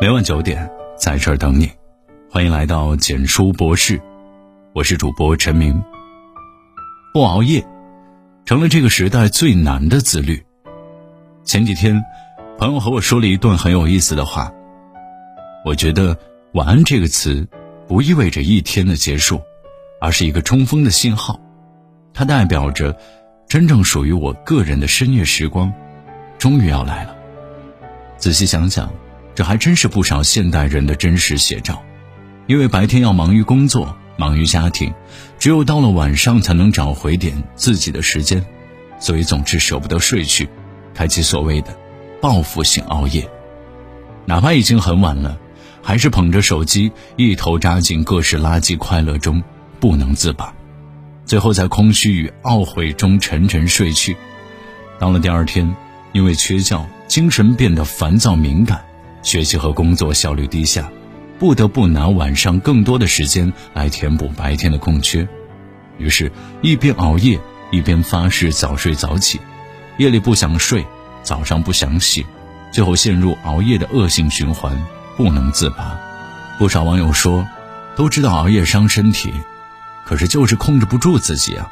每晚九点，在这儿等你。欢迎来到简书博士，我是主播陈明。不熬夜，成了这个时代最难的自律。前几天，朋友和我说了一段很有意思的话。我觉得“晚安”这个词，不意味着一天的结束，而是一个冲锋的信号。它代表着，真正属于我个人的深夜时光，终于要来了。仔细想想。这还真是不少现代人的真实写照，因为白天要忙于工作、忙于家庭，只有到了晚上才能找回点自己的时间，所以总是舍不得睡去，开启所谓的报复性熬夜。哪怕已经很晚了，还是捧着手机一头扎进各式垃圾快乐中不能自拔，最后在空虚与懊悔中沉沉睡去。到了第二天，因为缺觉，精神变得烦躁敏感。学习和工作效率低下，不得不拿晚上更多的时间来填补白天的空缺，于是，一边熬夜一边发誓早睡早起，夜里不想睡，早上不想醒，最后陷入熬夜的恶性循环，不能自拔。不少网友说，都知道熬夜伤身体，可是就是控制不住自己啊。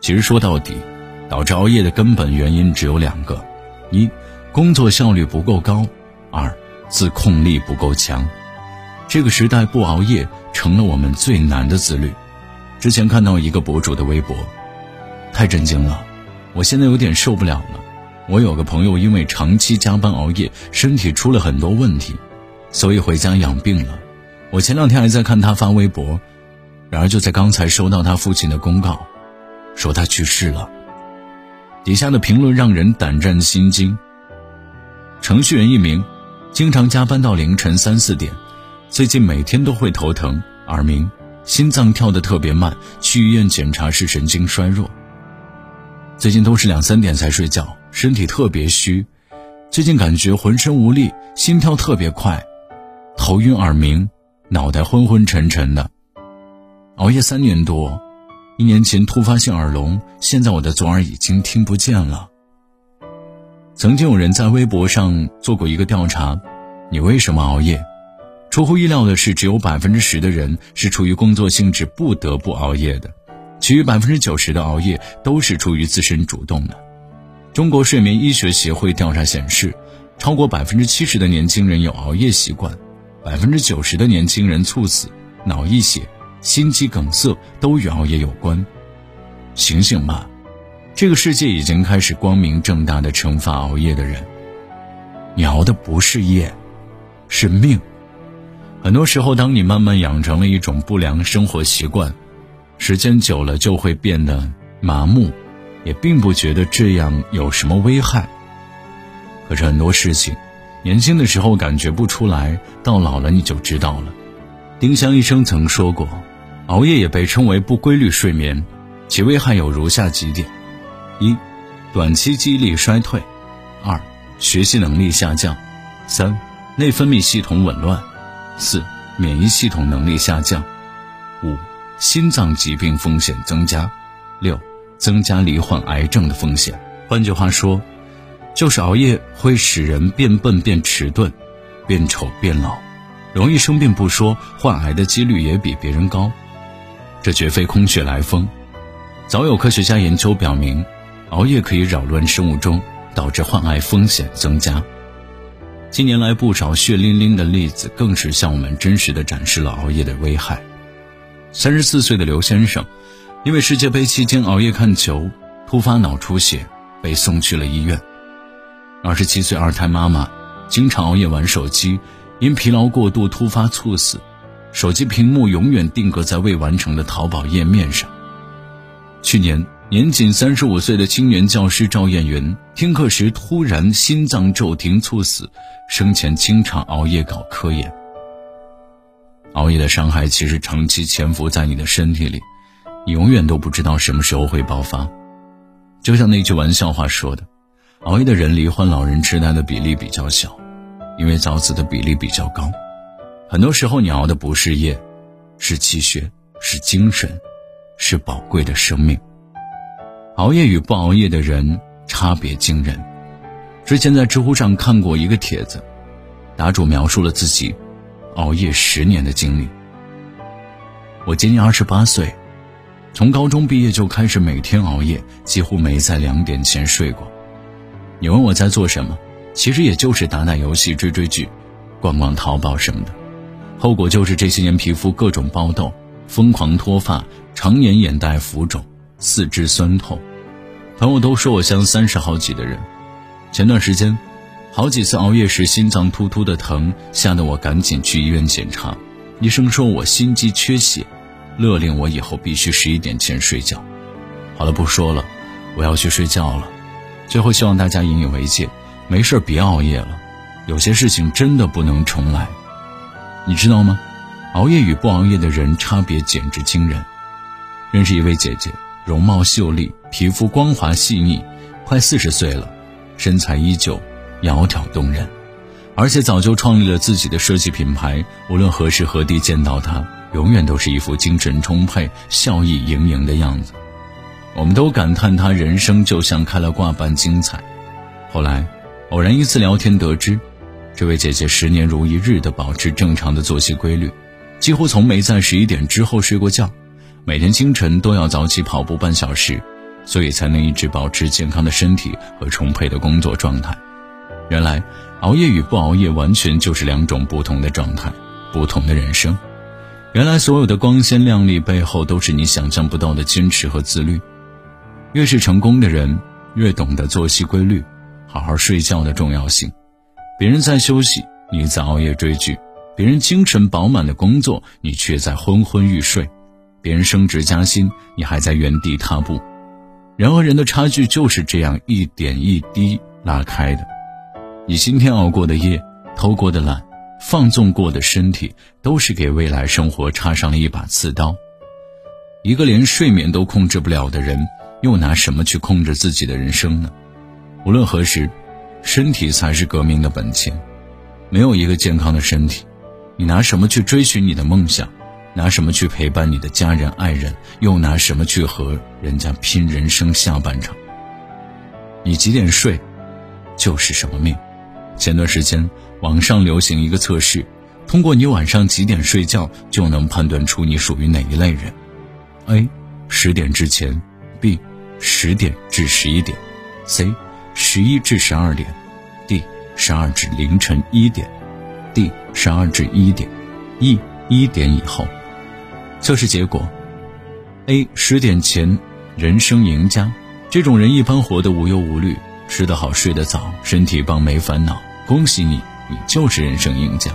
其实说到底，导致熬夜的根本原因只有两个：一，工作效率不够高。二，自控力不够强，这个时代不熬夜成了我们最难的自律。之前看到一个博主的微博，太震惊了，我现在有点受不了了。我有个朋友因为长期加班熬夜，身体出了很多问题，所以回家养病了。我前两天还在看他发微博，然而就在刚才收到他父亲的公告，说他去世了。底下的评论让人胆战心惊。程序员一名。经常加班到凌晨三四点，最近每天都会头疼、耳鸣、心脏跳得特别慢，去医院检查是神经衰弱。最近都是两三点才睡觉，身体特别虚，最近感觉浑身无力，心跳特别快，头晕耳鸣，脑袋昏昏沉沉的。熬夜三年多，一年前突发性耳聋，现在我的左耳已经听不见了。曾经有人在微博上做过一个调查，你为什么熬夜？出乎意料的是，只有百分之十的人是出于工作性质不得不熬夜的，其余百分之九十的熬夜都是出于自身主动的。中国睡眠医学协会调查显示，超过百分之七十的年轻人有熬夜习惯，百分之九十的年轻人猝死、脑溢血、心肌梗塞都与熬夜有关。醒醒吧！这个世界已经开始光明正大的惩罚熬夜的人。你熬的不是夜，是命。很多时候，当你慢慢养成了一种不良生活习惯，时间久了就会变得麻木，也并不觉得这样有什么危害。可是很多事情，年轻的时候感觉不出来，到老了你就知道了。丁香医生曾说过，熬夜也被称为不规律睡眠，其危害有如下几点。一，短期记忆力衰退；二，学习能力下降；三，内分泌系统紊乱；四，免疫系统能力下降；五，心脏疾病风险增加；六，增加罹患癌症的风险。换句话说，就是熬夜会使人变笨、变迟钝、变丑、变老，容易生病不说，患癌的几率也比别人高。这绝非空穴来风，早有科学家研究表明。熬夜可以扰乱生物钟，导致患癌风险增加。近年来，不少血淋淋的例子更是向我们真实的展示了熬夜的危害。三十四岁的刘先生，因为世界杯期间熬夜看球，突发脑出血，被送去了医院。二十七岁二胎妈妈，经常熬夜玩手机，因疲劳过度突发猝死，手机屏幕永远定格在未完成的淘宝页面上。去年。年仅三十五岁的青年教师赵艳云，听课时突然心脏骤停猝死，生前经常熬夜搞科研。熬夜的伤害其实长期潜伏在你的身体里，你永远都不知道什么时候会爆发。就像那句玩笑话说的：“熬夜的人罹患老人痴呆的比例比较小，因为早死的比例比较高。”很多时候，你熬的不是夜，是气血，是精神，是宝贵的生命。熬夜与不熬夜的人差别惊人。之前在知乎上看过一个帖子，答主描述了自己熬夜十年的经历。我今年二十八岁，从高中毕业就开始每天熬夜，几乎没在两点前睡过。你问我在做什么？其实也就是打打游戏、追追剧、逛逛淘宝什么的。后果就是这些年皮肤各种爆痘，疯狂脱发，常年眼袋浮肿，四肢酸痛。朋友都说我像三十好几的人。前段时间，好几次熬夜时心脏突突的疼，吓得我赶紧去医院检查。医生说我心肌缺血，勒令我以后必须十一点前睡觉。好了，不说了，我要去睡觉了。最后，希望大家引以为戒，没事别熬夜了。有些事情真的不能重来，你知道吗？熬夜与不熬夜的人差别简直惊人。认识一位姐姐，容貌秀丽，皮肤光滑细腻，快四十岁了，身材依旧窈窕动人，而且早就创立了自己的设计品牌。无论何时何地见到她，永远都是一副精神充沛、笑意盈盈的样子。我们都感叹她人生就像开了挂般精彩。后来，偶然一次聊天得知，这位姐姐十年如一日地保持正常的作息规律，几乎从没在十一点之后睡过觉，每天清晨都要早起跑步半小时，所以才能一直保持健康的身体和充沛的工作状态。原来，熬夜与不熬夜完全就是两种不同的状态，不同的人生。原来，所有的光鲜亮丽背后，都是你想象不到的坚持和自律。越是成功的人，越懂得作息规律，好好睡觉的重要性。别人在休息，你在熬夜追剧；别人精神饱满的工作，你却在昏昏欲睡；别人升职加薪，你还在原地踏步。人和人的差距就是这样一点一滴拉开的。你今天熬过的夜，偷过的懒，放纵过的身体，都是给未来生活插上了一把刺刀。一个连睡眠都控制不了的人。又拿什么去控制自己的人生呢？无论何时，身体才是革命的本钱。没有一个健康的身体，你拿什么去追寻你的梦想？拿什么去陪伴你的家人爱人？又拿什么去和人家拼人生下半场？你几点睡，就是什么命。前段时间，网上流行一个测试，通过你晚上几点睡觉，就能判断出你属于哪一类人。A，十点之前；B。十点至十一点，C，十一至十二点，D，十二至凌晨一点，D，十二至一点，E，一点以后。测试结果：A，十点前，人生赢家。这种人一般活得无忧无虑，吃得好，睡得早，身体棒，没烦恼。恭喜你，你就是人生赢家。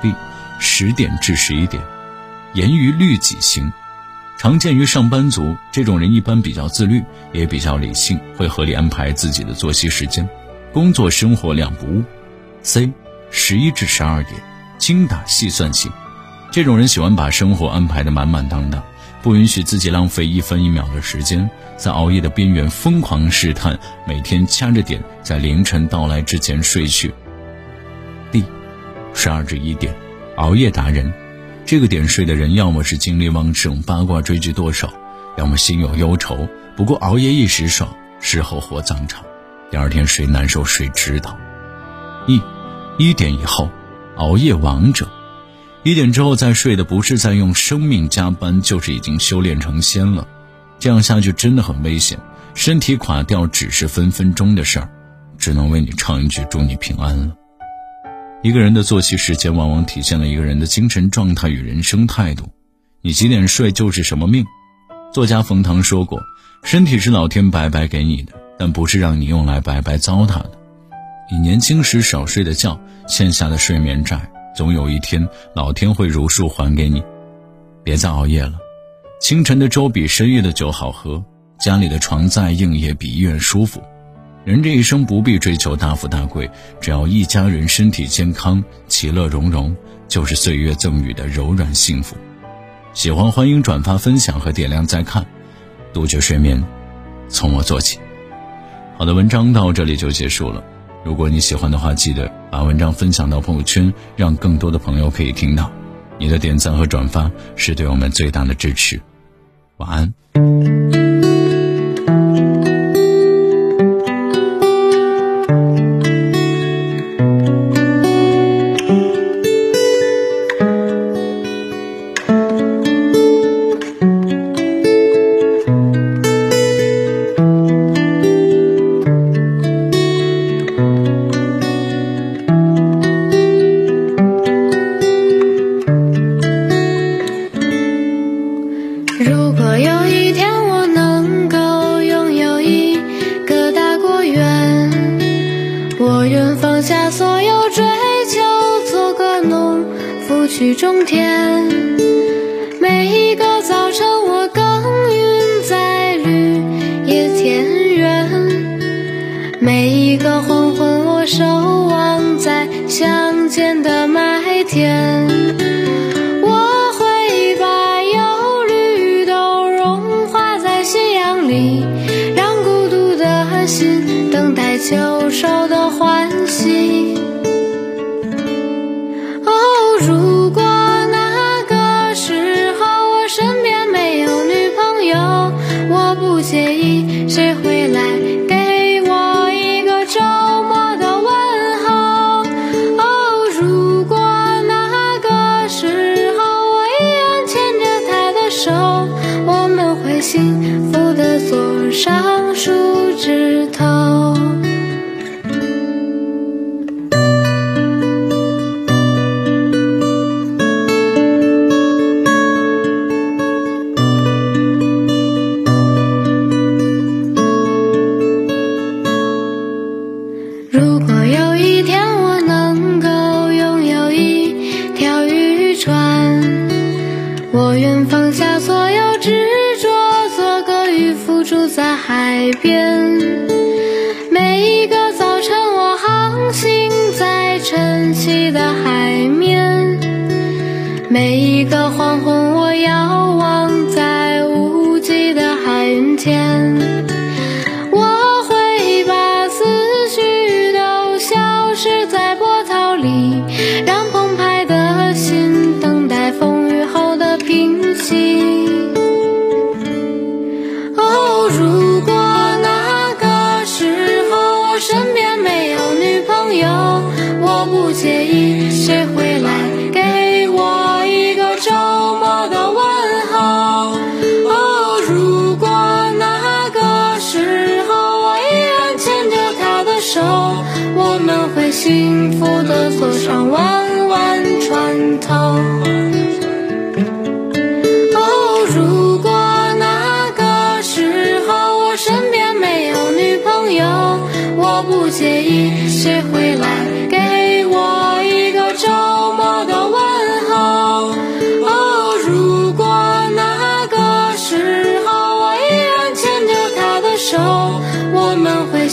B，十点至十一点，严于律己型。常见于上班族，这种人一般比较自律，也比较理性，会合理安排自己的作息时间，工作生活两不误。C，十一至十二点，精打细算型，这种人喜欢把生活安排的满满当当，不允许自己浪费一分一秒的时间，在熬夜的边缘疯狂试探，每天掐着点在凌晨到来之前睡去。D，十二至一点，熬夜达人。这个点睡的人，要么是精力旺盛、八卦追剧剁手，要么心有忧愁。不过熬夜一时爽，事后火葬场，第二天谁难受谁知道。一，一点以后，熬夜王者，一点之后再睡的，不是在用生命加班，就是已经修炼成仙了。这样下去真的很危险，身体垮掉只是分分钟的事儿，只能为你唱一句祝你平安了。一个人的作息时间，往往体现了一个人的精神状态与人生态度。你几点睡就是什么命。作家冯唐说过：“身体是老天白白给你的，但不是让你用来白白糟蹋的。你年轻时少睡的觉，欠下的睡眠债，总有一天老天会如数还给你。别再熬夜了，清晨的粥比深夜的酒好喝，家里的床再硬也比医院舒服。”人这一生不必追求大富大贵，只要一家人身体健康、其乐融融，就是岁月赠予的柔软幸福。喜欢欢迎转发分享和点亮再看，杜绝睡眠，从我做起。好的，文章到这里就结束了。如果你喜欢的话，记得把文章分享到朋友圈，让更多的朋友可以听到。你的点赞和转发是对我们最大的支持。晚安。终点，每一个早晨我耕耘在绿野田园，每一个黄昏我守望在乡间的麦田。的海面每一个黄昏我遥望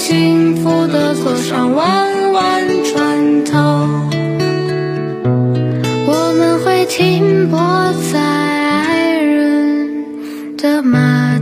幸福的坐上弯弯船头，我们会停泊在爱人的码头。